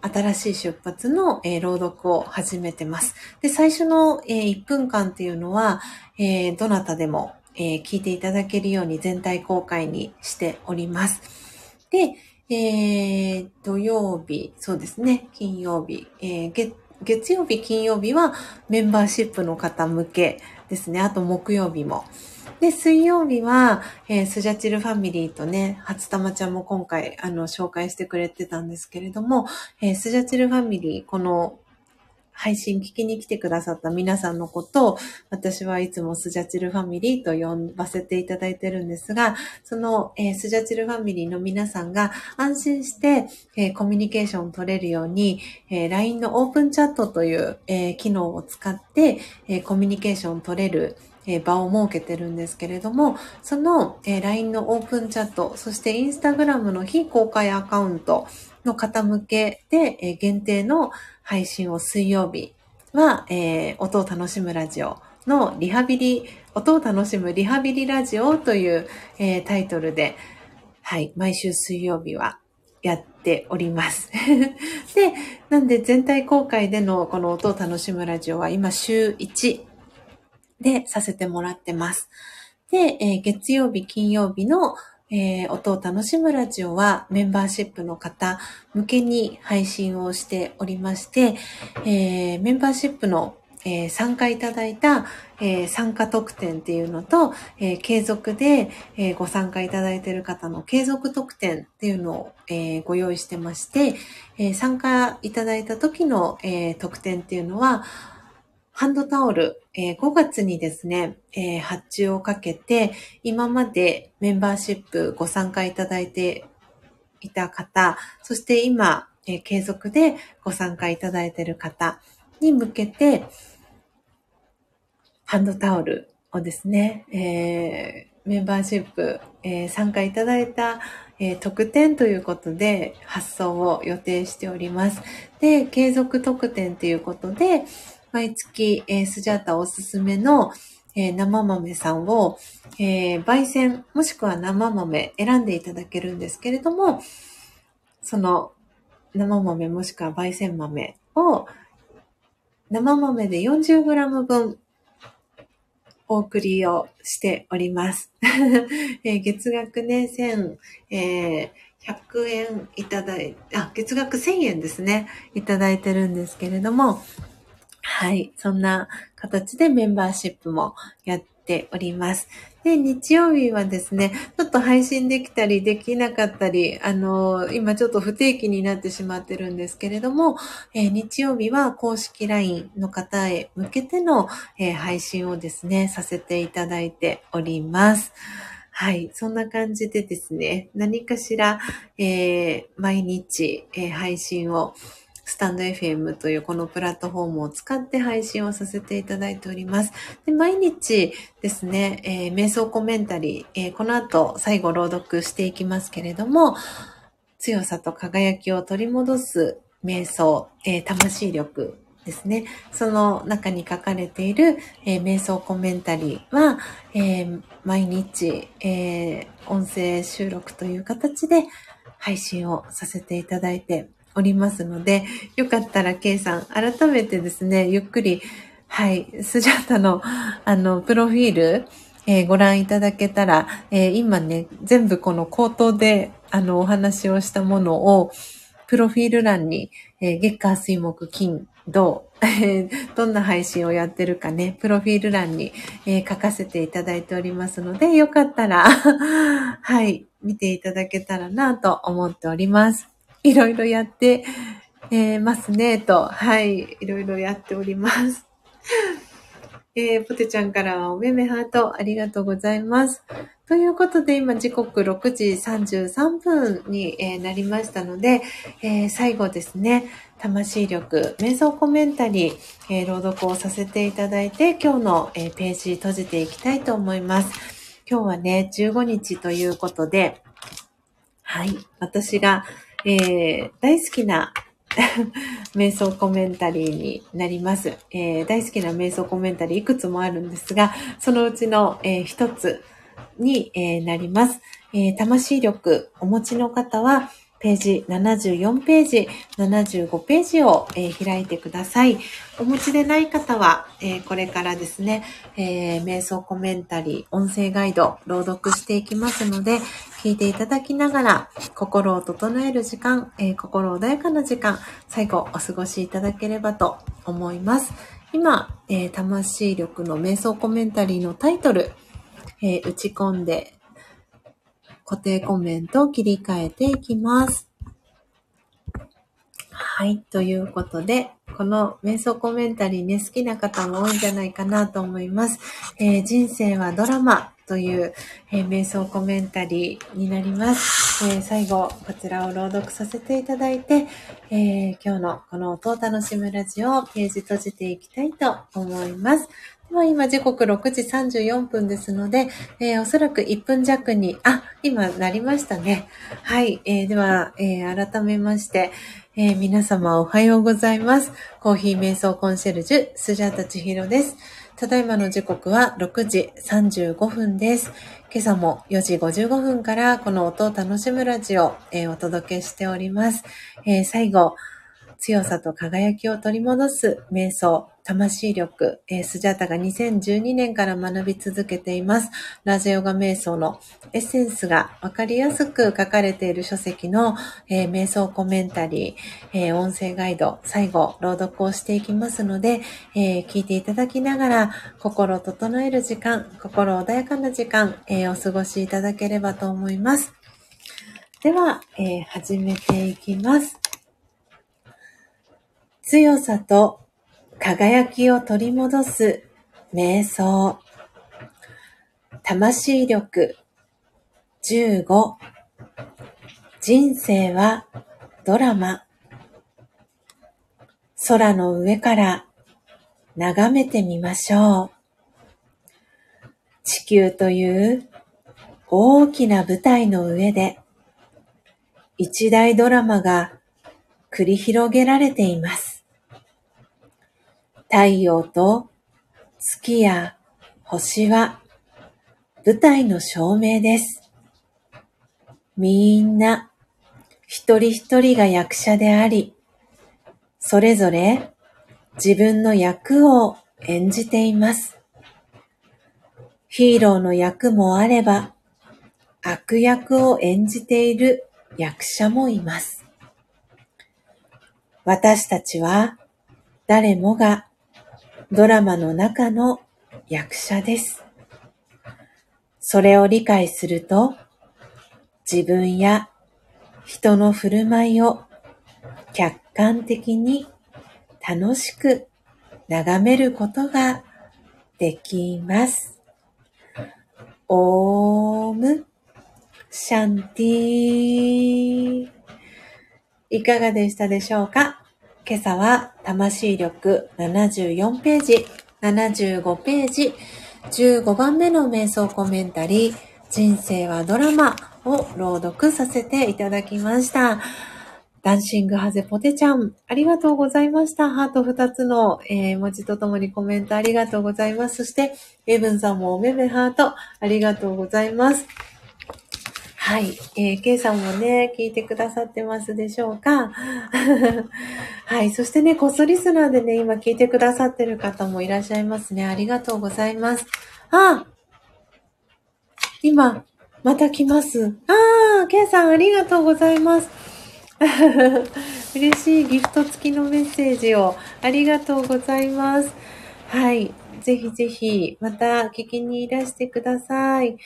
新しい出発の、えー、朗読を始めてます。で、最初の、えー、1分間っていうのは、えどなたでも、え聞いていただけるように全体公開にしております。で、えー、土曜日、そうですね、金曜日、えー、月、曜日、金曜日はメンバーシップの方向けですね。あと木曜日も。で、水曜日は、えー、スジャチルファミリーとね、初玉ちゃんも今回、あの、紹介してくれてたんですけれども、えー、スジャチルファミリー、この配信聞きに来てくださった皆さんのことを、私はいつもスジャチルファミリーと呼ばせていただいてるんですが、その、えー、スジャチルファミリーの皆さんが安心して、えー、コミュニケーションを取れるように、えー、LINE のオープンチャットという、え機能を使って、えコミュニケーションを取れる、場を設けてるんですけれども、その、LINE のオープンチャット、そして Instagram の非公開アカウントの方向けで、え限定の配信を水曜日は、えー、音を楽しむラジオのリハビリ、音を楽しむリハビリラジオという、えー、タイトルで、はい、毎週水曜日はやっております。で、なんで全体公開でのこの音を楽しむラジオは今週1でさせてもらってます。で、えー、月曜日、金曜日のえー、音を楽しむラジオはメンバーシップの方向けに配信をしておりまして、えー、メンバーシップの、えー、参加いただいた、え参加特典っていうのと、え継続で、えご参加いただいている方の継続特典っていうのを、えご用意してまして、え参加いただいた時の、え特典っていうのは、ハンドタオル、えー、5月にですね、えー、発注をかけて、今までメンバーシップご参加いただいていた方、そして今、えー、継続でご参加いただいている方に向けて、ハンドタオルをですね、えー、メンバーシップ、えー、参加いただいた、えー、特典ということで発送を予定しております。で、継続特典ということで、毎月、えー、スジャータおすすめの、えー、生豆さんを、えー、焙煎もしくは生豆選んでいただけるんですけれども、その生豆もしくは焙煎豆を生豆で 40g 分お送りをしております。え、月額ね、1000、え、100円いただい、あ、月額1000円ですね。いただいてるんですけれども、はい。そんな形でメンバーシップもやっております。で、日曜日はですね、ちょっと配信できたりできなかったり、あの、今ちょっと不定期になってしまってるんですけれども、えー、日曜日は公式 LINE の方へ向けての、えー、配信をですね、させていただいております。はい。そんな感じでですね、何かしら、えー、毎日、え配信をスタンド FM というこのプラットフォームを使って配信をさせていただいております。で毎日ですね、えー、瞑想コメンタリー、えー、この後最後朗読していきますけれども、強さと輝きを取り戻す瞑想、えー、魂力ですね。その中に書かれている、えー、瞑想コメンタリーは、えー、毎日、えー、音声収録という形で配信をさせていただいておりますので、よかったら K さん、改めてですね、ゆっくりはい、スジャータの、あの、プロフィール、えー、ご覧いただけたら、えー、今ね、全部この口頭で、あの、お話をしたものを、プロフィール欄に、えー、月火水木金土、どんな配信をやってるかね、プロフィール欄に、えー、書かせていただいておりますので、よかったら はい、見ていただけたらなと思っております。いろいろやって、えー、ますね、と、はい、いろいろやっております。えー、ポテちゃんからはおめめハートありがとうございます。ということで、今時刻6時33分に、えー、なりましたので、えー、最後ですね、魂力、瞑想コメンタリー、えー、朗読をさせていただいて、今日の、えページ閉じていきたいと思います。今日はね、15日ということで、はい、私が、え大好きな 瞑想コメンタリーになります、え大好きな瞑想コメンタリーいくつもあるんですが、そのうちの、え一つ、に、えー、なります。えー、魂力お持ちの方は、ページ74ページ、75ページを、えー、開いてください。お持ちでない方は、えー、これからですね、えー、瞑想コメンタリー、音声ガイド、朗読していきますので、聞いていただきながら、心を整える時間、え心穏やかな時間、最後お過ごしいただければと思います。今、え魂力の瞑想コメンタリーのタイトル、えー、打ち込んで固定コメントを切り替えていきます。はい。ということで、この瞑想コメンタリーね、好きな方も多いんじゃないかなと思います。えー、人生はドラマという、えー、瞑想コメンタリーになります。えー、最後、こちらを朗読させていただいて、え今日のこの音を楽しむラジオをページ閉じていきたいと思います。では今時刻6時34分ですので、えー、おそらく1分弱に、あ、今なりましたね。はい。えー、では、えー、改めまして、え皆様おはようございます。コーヒー瞑想コンシェルジュ、スジャータチヒロです。ただいまの時刻は6時35分です。今朝も4時55分からこの音を楽しむラジオ、えお届けしております。え最後、強さと輝きを取り戻す瞑想、魂力、スジャータが2012年から学び続けています。ラジオガ瞑想のエッセンスがわかりやすく書かれている書籍の、えー、瞑想コメンタリー、えー、音声ガイド、最後、朗読をしていきますので、え聞いていただきながら、心を整える時間、心穏やかな時間、えお過ごしいただければと思います。では、え始めていきます。強さと輝きを取り戻す瞑想。魂力15人生はドラマ空の上から眺めてみましょう。地球という大きな舞台の上で一大ドラマが繰り広げられています。太陽と月や星は舞台の照明です。みんな一人一人が役者であり、それぞれ自分の役を演じています。ヒーローの役もあれば、悪役を演じている役者もいます。私たちは誰もがドラマの中の役者です。それを理解すると、自分や人の振る舞いを客観的に楽しく眺めることができます。オームシャンティ。いかがでしたでしょうか？今朝は魂力74ページ、75ページ、15番目の瞑想コメンタリー、人生はドラマを朗読させていただきました。ダンシングハゼポテちゃん、ありがとうございました。ハート2つの、えー、文字とともにコメントありがとうございます。そして、エブンさんもおめめハート、ありがとうございます。はい。えー、ケイさんもね、聞いてくださってますでしょうか？はい。そしてね、コストリスナーでね、今聞いてくださってる方もいらっしゃいますね。ありがとうございます。あ今、また来ます。ああ、ケイさんありがとうございます。嬉しいギフト付きのメッセージをありがとうございます。はい。ぜひぜひ、また聞きにいらしてください。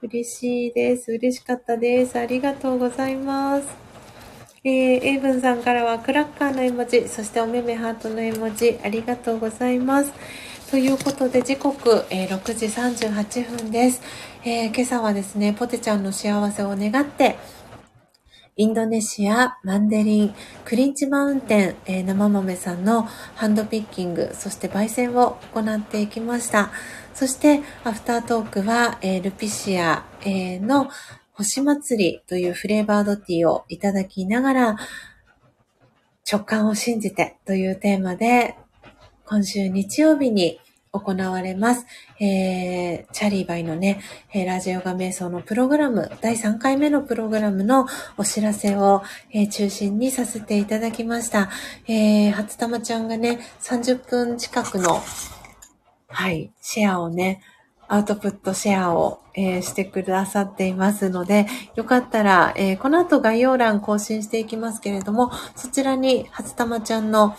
嬉しいです。嬉しかったです。ありがとうございます。えー、エイブンさんからはクラッカーの絵文字、そしておめめハートの絵文字、ありがとうございます。ということで時刻、えー、6時38分です、えー、今朝はですね、ポテちゃんの幸せを願って、インドネシア、マンデリン、クリンチマウンテン、えー、生豆さんのハンドピッキング、そして焙煎を行っていきました。そして、アフタートークは、えー、ルピシア、えー、の星祭りというフレーバードティーをいただきながら、直感を信じてというテーマで、今週日曜日に行われます。えー、チャリーバイのね、えー、ラジオガ瞑想のプログラム、第3回目のプログラムのお知らせを、えー、中心にさせていただきました。えー、初玉ちゃんがね、30分近くの、はい、シェアをね、アウトプットシェアを、えー、してくださっていますので、よかったら、えー、この後概要欄更新していきますけれども、そちらに初玉ちゃんの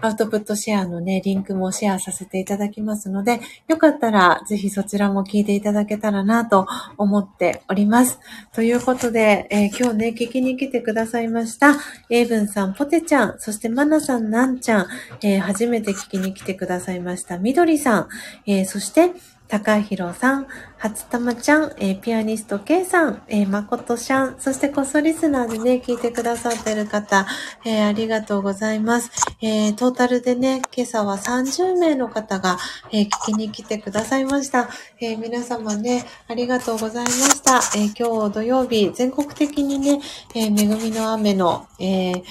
アウトプットシェアのね、リンクもシェアさせていただきますので、よかったらぜひそちらも聞いていただけたらなと思っております。ということで、えー、今日ね、聞きに来てくださいました、エイブンさん、ポテちゃん、そしてマナさん、ナンちゃん、えー、初めて聞きに来てくださいました、みどりさん、えー、そして、高弘さん、初玉ちゃん、えー、ピアニスト K さん、えー、まことしゃん、そしてこそリスナーでね、聞いてくださってる方、えー、ありがとうございます。えー、トータルでね、今朝は30名の方が、えー、聞きに来てくださいました。えー、皆様ね、ありがとうございました。えー、今日土曜日、全国的にね、えー、恵みの雨の、えー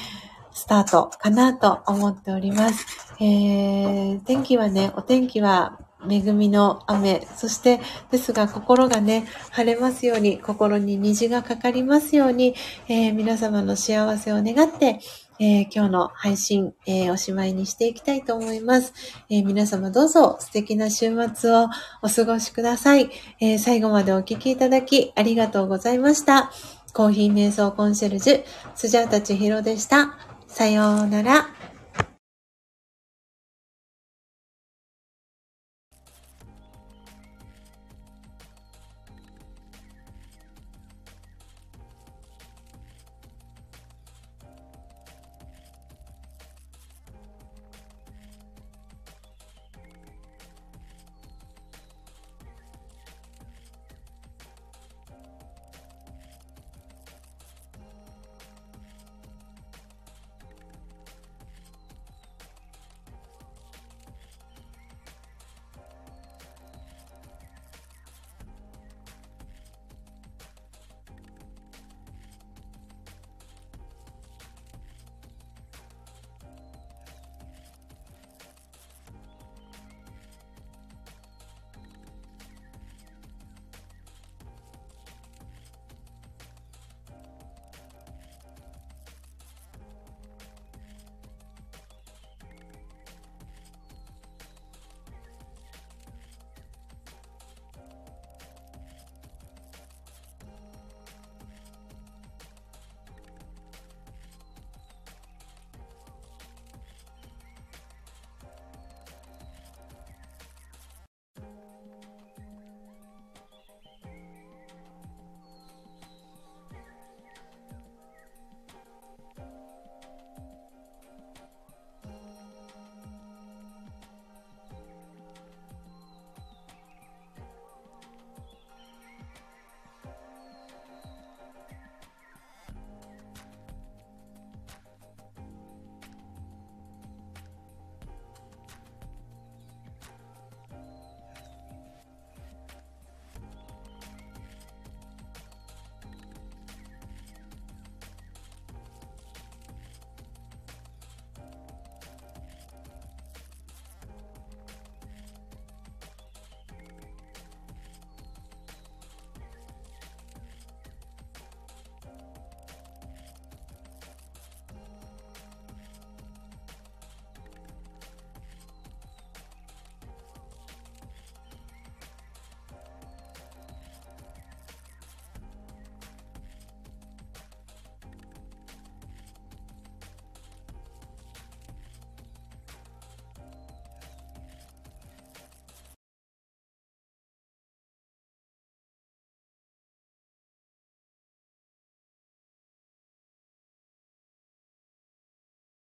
スタートかなと思っております。えー、天気はね、お天気は恵みの雨、そしてですが心がね、晴れますように、心に虹がかかりますように、えー、皆様の幸せを願って、えー、今日の配信、えー、おしまいにしていきたいと思います、え皆様どうぞ素敵な週末をお過ごしください、え最後までお聴きいただきありがとうございました。コーヒー瞑想コンシェルジュ、スジャータチヒロでした。さようなら。